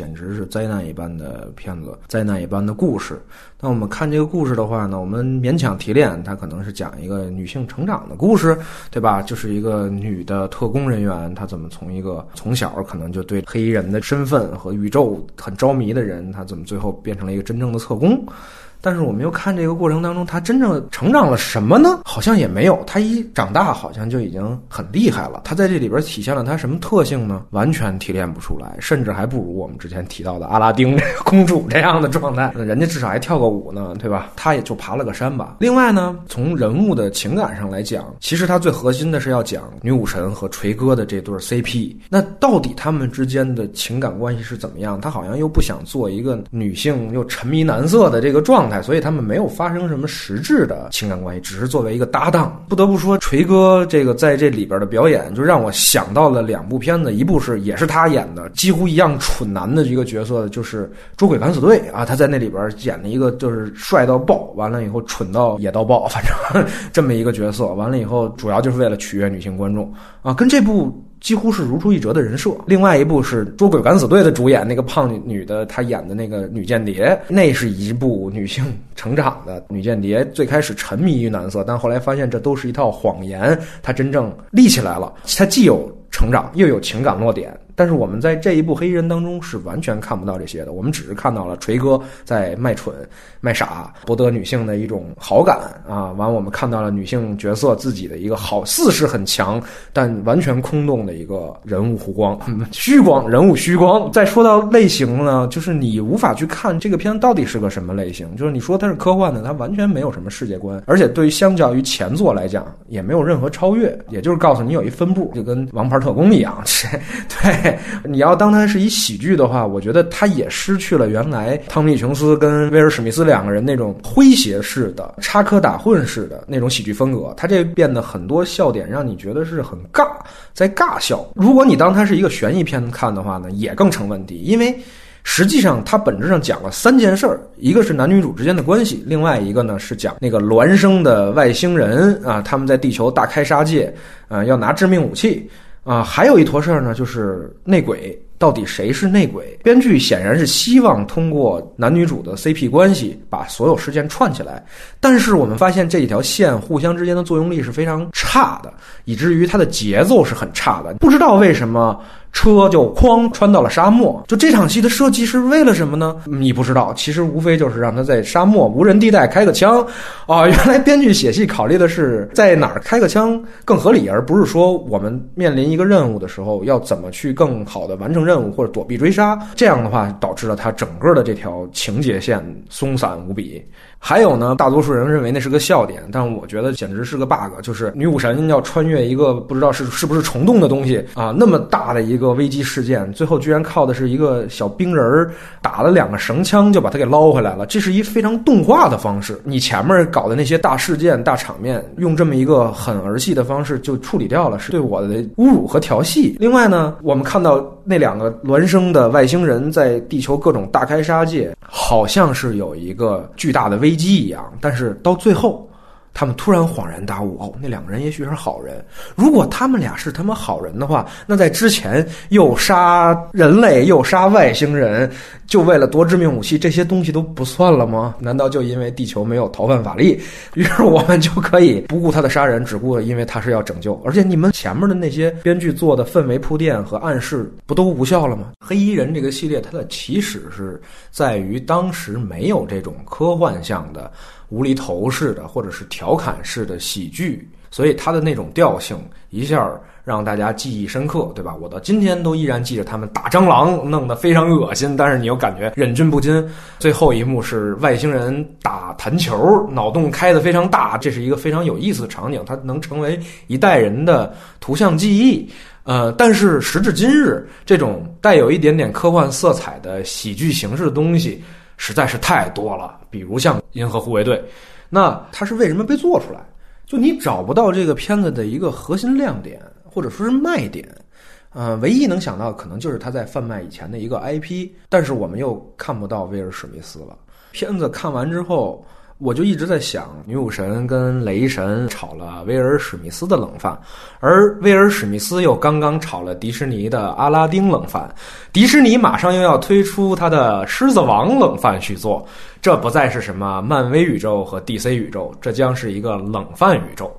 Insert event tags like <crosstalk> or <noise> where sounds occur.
简直是灾难一般的片子，灾难一般的故事。那我们看这个故事的话呢，我们勉强提炼，它可能是讲一个女性成长的故事，对吧？就是一个女的特工人员，她怎么从一个从小可能就对黑衣人的身份和宇宙很着迷的人，她怎么最后变成了一个真正的特工？但是我们又看这个过程当中，他真正成长了什么呢？好像也没有。他一长大，好像就已经很厉害了。他在这里边体现了他什么特性呢？完全提炼不出来，甚至还不如我们之前提到的阿拉丁这个公主这样的状态。人家至少还跳个舞呢，对吧？他也就爬了个山吧。另外呢，从人物的情感上来讲，其实他最核心的是要讲女武神和锤哥的这对 CP。那到底他们之间的情感关系是怎么样？他好像又不想做一个女性又沉迷男色的这个状态。所以他们没有发生什么实质的情感关系，只是作为一个搭档。不得不说，锤哥这个在这里边的表演，就让我想到了两部片子，一部是也是他演的，几乎一样蠢男的一个角色，就是《捉鬼敢死队》啊，他在那里边演了一个就是帅到爆，完了以后蠢到野到爆，反正 <laughs> 这么一个角色。完了以后，主要就是为了取悦女性观众啊，跟这部。几乎是如出一辙的人设。另外一部是《捉鬼敢死队》的主演那个胖女的，她演的那个女间谍，那是一部女性成长的女间谍。最开始沉迷于男色，但后来发现这都是一套谎言，她真正立起来了。她既有成长，又有情感落点。但是我们在这一部黑衣人当中是完全看不到这些的，我们只是看到了锤哥在卖蠢、卖傻，博得女性的一种好感啊。完，我们看到了女性角色自己的一个好似是很强，但完全空洞的一个人物弧光、<laughs> 虚光，人物虚光。再说到类型呢，就是你无法去看这个片到底是个什么类型。就是你说它是科幻的，它完全没有什么世界观，而且对于相较于前作来讲，也没有任何超越。也就是告诉你有一分部，就跟王牌特工一样，对。<laughs> 你要当它是一喜剧的话，我觉得它也失去了原来汤米·琼斯跟威尔·史密斯两个人那种诙谐式的、插科打诨式的那种喜剧风格。它这变得很多笑点让你觉得是很尬，在尬笑。如果你当它是一个悬疑片看的话呢，也更成问题，因为实际上它本质上讲了三件事儿：一个是男女主之间的关系，另外一个呢是讲那个孪生的外星人啊，他们在地球大开杀戒，啊，要拿致命武器。啊，还有一坨事儿呢，就是内鬼到底谁是内鬼？编剧显然是希望通过男女主的 CP 关系把所有事件串起来，但是我们发现这几条线互相之间的作用力是非常差的，以至于它的节奏是很差的，不知道为什么。车就哐穿到了沙漠，就这场戏的设计是为了什么呢？你不知道，其实无非就是让他在沙漠无人地带开个枪，啊，原来编剧写戏考虑的是在哪儿开个枪更合理，而不是说我们面临一个任务的时候要怎么去更好的完成任务或者躲避追杀，这样的话导致了他整个的这条情节线松散无比。还有呢，大多数人认为那是个笑点，但我觉得简直是个 bug。就是女武神要穿越一个不知道是是不是虫洞的东西啊，那么大的一个危机事件，最后居然靠的是一个小冰人儿打了两个绳枪就把它给捞回来了。这是一非常动画的方式。你前面搞的那些大事件、大场面，用这么一个很儿戏的方式就处理掉了，是对我的侮辱和调戏。另外呢，我们看到那两孪生的外星人在地球各种大开杀戒，好像是有一个巨大的危。机一样，但是到最后，他们突然恍然大悟，哦，那两个人也许是好人。如果他们俩是他们好人的话，那在之前又杀人类又杀外星人，就为了夺致命武器，这些东西都不算了吗？难道就因为地球没有逃犯法力，<laughs> 于是我们就可以不顾他的杀人，只顾因为他是要拯救？而且你们前面的那些编剧做的氛围铺垫和暗示，不都无效了吗？黑衣人这个系列，它的起始是。在于当时没有这种科幻向的无厘头式的或者是调调侃式的喜剧，所以它的那种调性一下让大家记忆深刻，对吧？我到今天都依然记着他们打蟑螂，弄得非常恶心，但是你又感觉忍俊不禁。最后一幕是外星人打弹球，脑洞开得非常大，这是一个非常有意思的场景，它能成为一代人的图像记忆。呃，但是时至今日，这种带有一点点科幻色彩的喜剧形式的东西实在是太多了。比如像《银河护卫队》，那它是为什么被做出来？就你找不到这个片子的一个核心亮点，或者说是卖点。呃，唯一能想到可能就是他在贩卖以前的一个 IP，但是我们又看不到威尔史密斯了。片子看完之后。我就一直在想，女武神跟雷神炒了威尔史密斯的冷饭，而威尔史密斯又刚刚炒了迪士尼的阿拉丁冷饭，迪士尼马上又要推出他的狮子王冷饭续作，这不再是什么漫威宇宙和 DC 宇宙，这将是一个冷饭宇宙。